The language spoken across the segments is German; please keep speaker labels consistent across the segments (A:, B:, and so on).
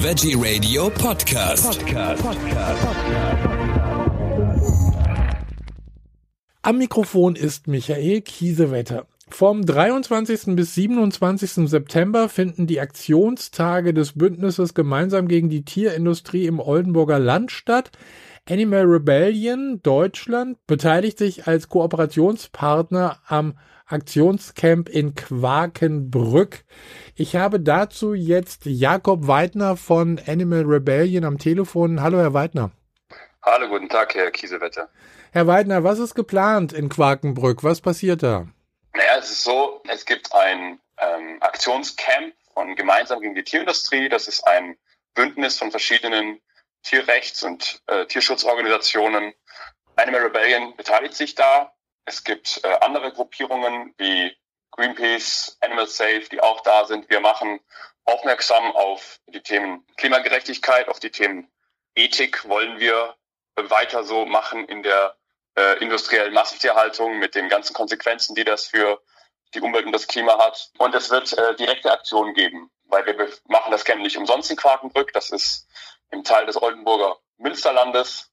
A: Veggie Radio Podcast. Podcast.
B: Am Mikrofon ist Michael Kiesewetter. Vom 23. bis 27. September finden die Aktionstage des Bündnisses gemeinsam gegen die Tierindustrie im Oldenburger Land statt. Animal Rebellion Deutschland beteiligt sich als Kooperationspartner am Aktionscamp in Quakenbrück. Ich habe dazu jetzt Jakob Weidner von Animal Rebellion am Telefon. Hallo, Herr Weidner.
C: Hallo, guten Tag, Herr Kiesewetter.
B: Herr Weidner, was ist geplant in Quakenbrück? Was passiert da?
C: Naja, es ist so, es gibt ein ähm, Aktionscamp von Gemeinsam gegen die Tierindustrie. Das ist ein Bündnis von verschiedenen Tierrechts- und äh, Tierschutzorganisationen. Animal Rebellion beteiligt sich da. Es gibt äh, andere Gruppierungen wie Greenpeace, Animal Safe, die auch da sind. Wir machen aufmerksam auf die Themen Klimagerechtigkeit, auf die Themen Ethik wollen wir weiter so machen in der äh, industriellen Massentierhaltung mit den ganzen Konsequenzen, die das für die Umwelt und das Klima hat. Und es wird äh, direkte Aktionen geben, weil wir machen das Camp nicht umsonst in Quakenbrück. Das ist im Teil des Oldenburger Münsterlandes,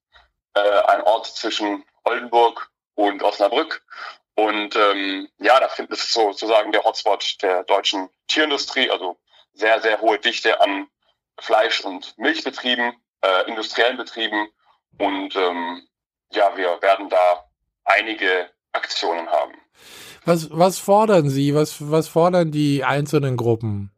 C: äh, ein Ort zwischen Oldenburg und Osnabrück. Und ähm, ja, da findet es sozusagen der Hotspot der deutschen Tierindustrie, also sehr, sehr hohe Dichte an Fleisch- und Milchbetrieben, äh, industriellen Betrieben. Und ähm, ja, wir werden da einige Aktionen haben.
B: Was, was fordern Sie? Was, was fordern die einzelnen Gruppen?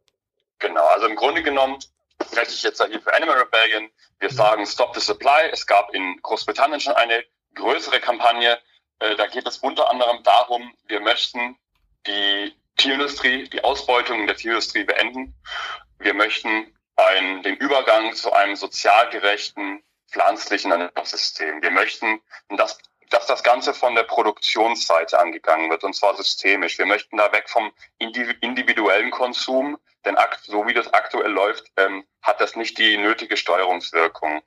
C: Genau, also im Grunde genommen spreche ich jetzt hier für Animal Rebellion. Wir sagen Stop the Supply. Es gab in Großbritannien schon eine größere Kampagne. Äh, da geht es unter anderem darum, wir möchten die Tierindustrie, die Ausbeutung der Tierindustrie beenden. Wir möchten ein, den Übergang zu einem sozial gerechten, pflanzlichen Ernährungssystem. Wir möchten, dass, dass das Ganze von der Produktionsseite angegangen wird, und zwar systemisch. Wir möchten da weg vom individuellen Konsum, denn so wie das aktuell läuft, ähm, hat das nicht die nötige Steuerungswirkung.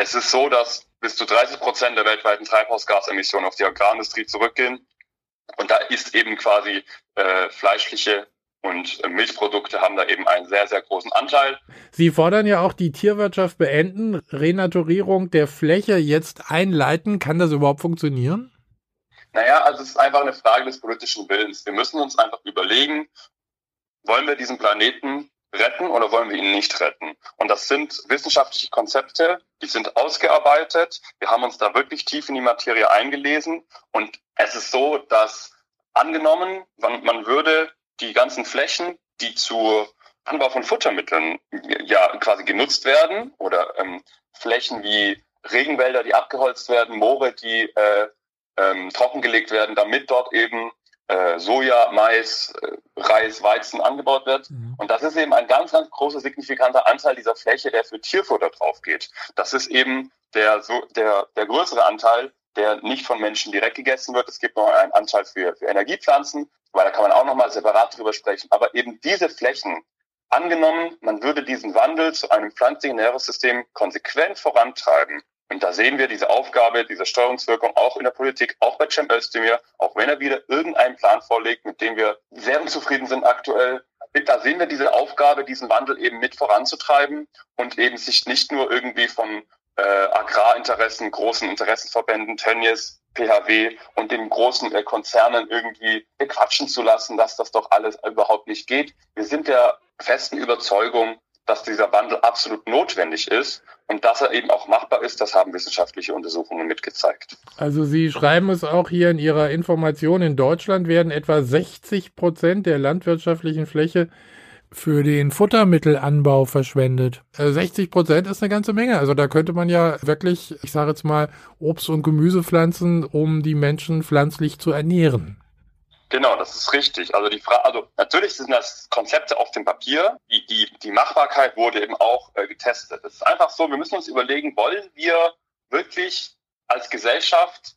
C: Es ist so, dass bis zu 30 Prozent der weltweiten Treibhausgasemissionen auf die Agrarindustrie zurückgehen. Und da ist eben quasi äh, fleischliche und äh, Milchprodukte haben da eben einen sehr, sehr großen Anteil.
B: Sie fordern ja auch die Tierwirtschaft beenden, Renaturierung der Fläche jetzt einleiten. Kann das überhaupt funktionieren?
C: Naja, also es ist einfach eine Frage des politischen Willens. Wir müssen uns einfach überlegen, wollen wir diesen Planeten retten oder wollen wir ihn nicht retten? Und das sind wissenschaftliche Konzepte, die sind ausgearbeitet. Wir haben uns da wirklich tief in die Materie eingelesen. Und es ist so, dass angenommen, man, würde die ganzen Flächen, die zur Anbau von Futtermitteln ja quasi genutzt werden oder ähm, Flächen wie Regenwälder, die abgeholzt werden, Moore, die äh, ähm, trockengelegt werden, damit dort eben äh, Soja, Mais, äh, Reis, Weizen angebaut wird. Mhm. Und das ist eben ein ganz, ganz großer, signifikanter Anteil dieser Fläche, der für Tierfutter drauf geht. Das ist eben der, so, der, der größere Anteil, der nicht von Menschen direkt gegessen wird. Es gibt noch einen Anteil für, für Energiepflanzen, weil da kann man auch nochmal separat drüber sprechen. Aber eben diese Flächen, angenommen, man würde diesen Wandel zu einem pflanzlichen Ernährungssystem konsequent vorantreiben, und da sehen wir diese Aufgabe, diese Steuerungswirkung auch in der Politik, auch bei Cem Özdemir, auch wenn er wieder irgendeinen Plan vorlegt, mit dem wir sehr unzufrieden sind aktuell. Da sehen wir diese Aufgabe, diesen Wandel eben mit voranzutreiben und eben sich nicht nur irgendwie von äh, Agrarinteressen, großen Interessenverbänden, Tönnies, PHW und den großen äh, Konzernen irgendwie bequatschen zu lassen, dass das doch alles überhaupt nicht geht. Wir sind der festen Überzeugung, dass dieser Wandel absolut notwendig ist und dass er eben auch machbar ist, das haben wissenschaftliche Untersuchungen mitgezeigt.
B: Also Sie schreiben es auch hier in Ihrer Information, in Deutschland werden etwa 60 Prozent der landwirtschaftlichen Fläche für den Futtermittelanbau verschwendet. 60 äh, Prozent ist eine ganze Menge. Also da könnte man ja wirklich, ich sage jetzt mal, Obst und Gemüse pflanzen, um die Menschen pflanzlich zu ernähren.
C: Genau, das ist richtig. Also die Frage, also natürlich sind das Konzepte auf dem Papier. Die, die, die Machbarkeit wurde eben auch äh, getestet. Es ist einfach so, wir müssen uns überlegen, wollen wir wirklich als Gesellschaft,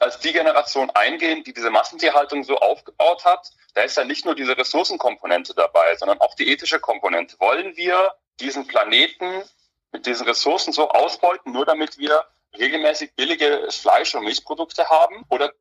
C: als die Generation eingehen, die diese Massentierhaltung so aufgebaut hat? Da ist ja nicht nur diese Ressourcenkomponente dabei, sondern auch die ethische Komponente. Wollen wir diesen Planeten mit diesen Ressourcen so ausbeuten, nur damit wir regelmäßig billige Fleisch- und Milchprodukte haben? Oder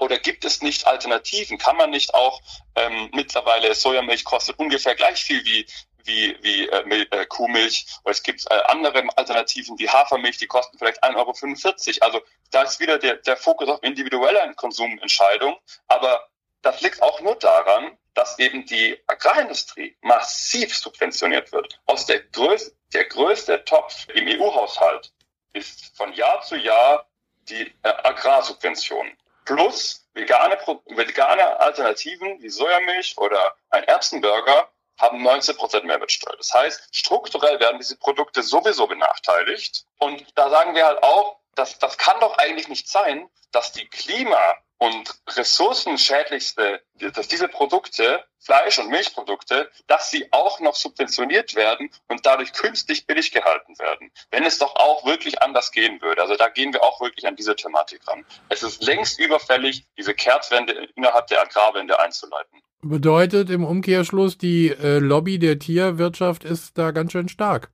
C: oder gibt es nicht Alternativen? Kann man nicht auch ähm, mittlerweile Sojamilch kostet ungefähr gleich viel wie wie, wie äh, äh, Kuhmilch oder es gibt äh, andere Alternativen wie Hafermilch, die kosten vielleicht 1,45 Euro. Also da ist wieder der, der Fokus auf individuelle Konsumentscheidung. Aber das liegt auch nur daran, dass eben die Agrarindustrie massiv subventioniert wird. Aus der, größ der größte Topf im EU-Haushalt ist von Jahr zu Jahr die äh, Agrarsubvention. Plus vegane, vegane Alternativen wie Sojamilch oder ein Erbsenburger haben 19% Mehrwertsteuer. Das heißt, strukturell werden diese Produkte sowieso benachteiligt. Und da sagen wir halt auch, dass, das kann doch eigentlich nicht sein, dass die Klima- und ressourcenschädlichste, dass diese Produkte, Fleisch- und Milchprodukte, dass sie auch noch subventioniert werden und dadurch künstlich billig gehalten werden. Wenn es doch auch wirklich anders gehen würde. Also da gehen wir auch wirklich an diese Thematik ran. Es ist längst überfällig, diese Kehrtwende innerhalb der Agrarwende einzuleiten.
B: Bedeutet im Umkehrschluss, die äh, Lobby der Tierwirtschaft ist da ganz schön stark.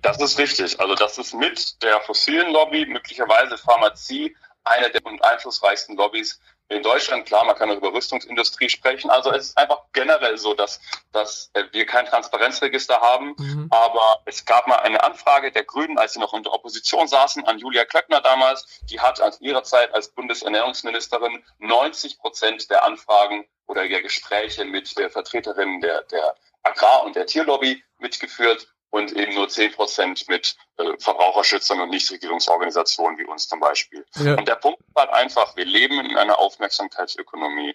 C: Das ist richtig. Also das ist mit der fossilen Lobby, möglicherweise Pharmazie, eine der einflussreichsten Lobbys in Deutschland. Klar, man kann über Rüstungsindustrie sprechen. Also es ist einfach generell so, dass, dass wir kein Transparenzregister haben. Mhm. Aber es gab mal eine Anfrage der Grünen, als sie noch in der Opposition saßen, an Julia Klöckner damals. Die hat aus ihrer Zeit als Bundesernährungsministerin 90 Prozent der Anfragen oder der Gespräche mit der Vertreterin der, der Agrar- und der Tierlobby mitgeführt und eben nur zehn Prozent mit äh, Verbraucherschützern und Nichtregierungsorganisationen wie uns zum Beispiel. Ja. Und der Punkt ist halt einfach, wir leben in einer Aufmerksamkeitsökonomie.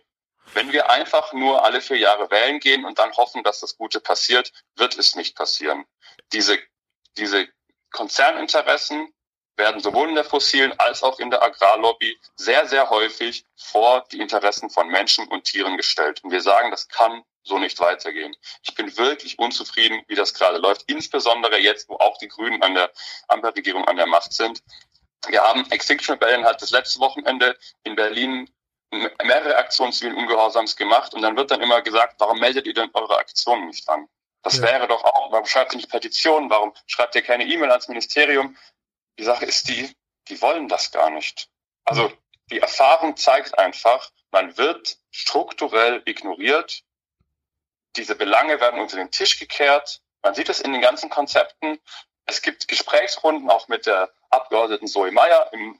C: Wenn wir einfach nur alle vier Jahre wählen gehen und dann hoffen, dass das Gute passiert, wird es nicht passieren. Diese, diese Konzerninteressen werden sowohl in der fossilen als auch in der Agrarlobby sehr, sehr häufig vor die Interessen von Menschen und Tieren gestellt. Und wir sagen, das kann so nicht weitergehen. Ich bin wirklich unzufrieden, wie das gerade läuft, insbesondere jetzt, wo auch die Grünen an der Ampelregierung an der Macht sind. Wir haben Extinction Rebellion hat das letzte Wochenende in Berlin mehrere Aktionen zivilen Ungehorsams gemacht und dann wird dann immer gesagt, warum meldet ihr denn eure Aktionen nicht an? Das ja. wäre doch auch, warum schreibt ihr nicht Petitionen? Warum schreibt ihr keine E-Mail ans Ministerium? Die Sache ist die, die wollen das gar nicht. Also die Erfahrung zeigt einfach, man wird strukturell ignoriert diese Belange werden unter den Tisch gekehrt. Man sieht es in den ganzen Konzepten. Es gibt Gesprächsrunden auch mit der Abgeordneten Zoe Meyer, im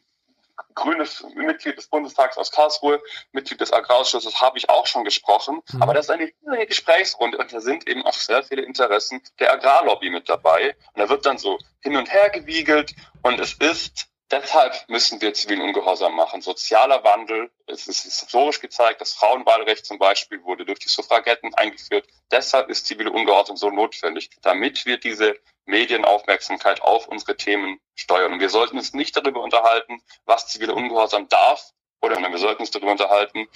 C: grünes Mitglied des Bundestags aus Karlsruhe, Mitglied des Agrarausschusses, habe ich auch schon gesprochen. Mhm. Aber das ist eine riesige Gesprächsrunde und da sind eben auch sehr viele Interessen der Agrarlobby mit dabei. Und da wird dann so hin und her gewiegelt und es ist Deshalb müssen wir zivilen Ungehorsam machen. Sozialer Wandel, es ist historisch gezeigt, das Frauenwahlrecht zum Beispiel wurde durch die Suffragetten eingeführt. Deshalb ist zivile Ungehorsam so notwendig, damit wir diese Medienaufmerksamkeit auf unsere Themen steuern. Und wir sollten uns nicht darüber unterhalten, was zivile Ungehorsam darf, oder wir sollten uns darüber unterhalten,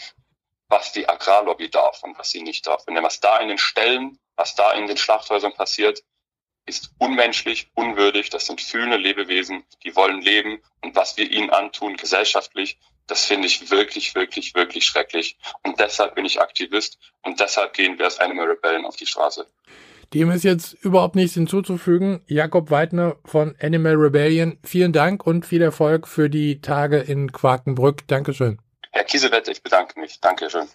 C: was die Agrarlobby darf und was sie nicht darf. Wenn was da in den Stellen, was da in den Schlachthäusern passiert, ist unmenschlich, unwürdig. Das sind fühlende Lebewesen, die wollen leben. Und was wir ihnen antun, gesellschaftlich, das finde ich wirklich, wirklich, wirklich schrecklich. Und deshalb bin ich Aktivist und deshalb gehen wir als Animal Rebellion auf die Straße.
B: Dem ist jetzt überhaupt nichts hinzuzufügen. Jakob Weidner von Animal Rebellion, vielen Dank und viel Erfolg für die Tage in Quakenbrück. Dankeschön.
C: Herr Kiesewetter, ich bedanke mich. Dankeschön.